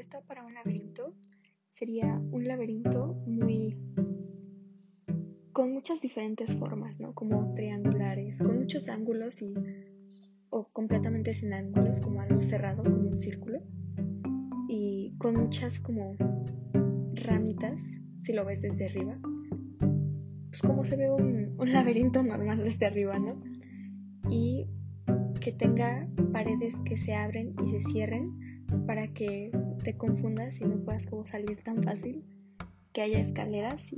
propuesta para un laberinto sería un laberinto muy con muchas diferentes formas, ¿no? Como triangulares, con muchos ángulos y o completamente sin ángulos, como algo cerrado, como un círculo, y con muchas como ramitas, si lo ves desde arriba, pues como se ve un, un laberinto normal desde arriba, ¿no? Y que tenga paredes que se abren y se cierren para que te confundas y no puedas como salir tan fácil, que haya escaleras y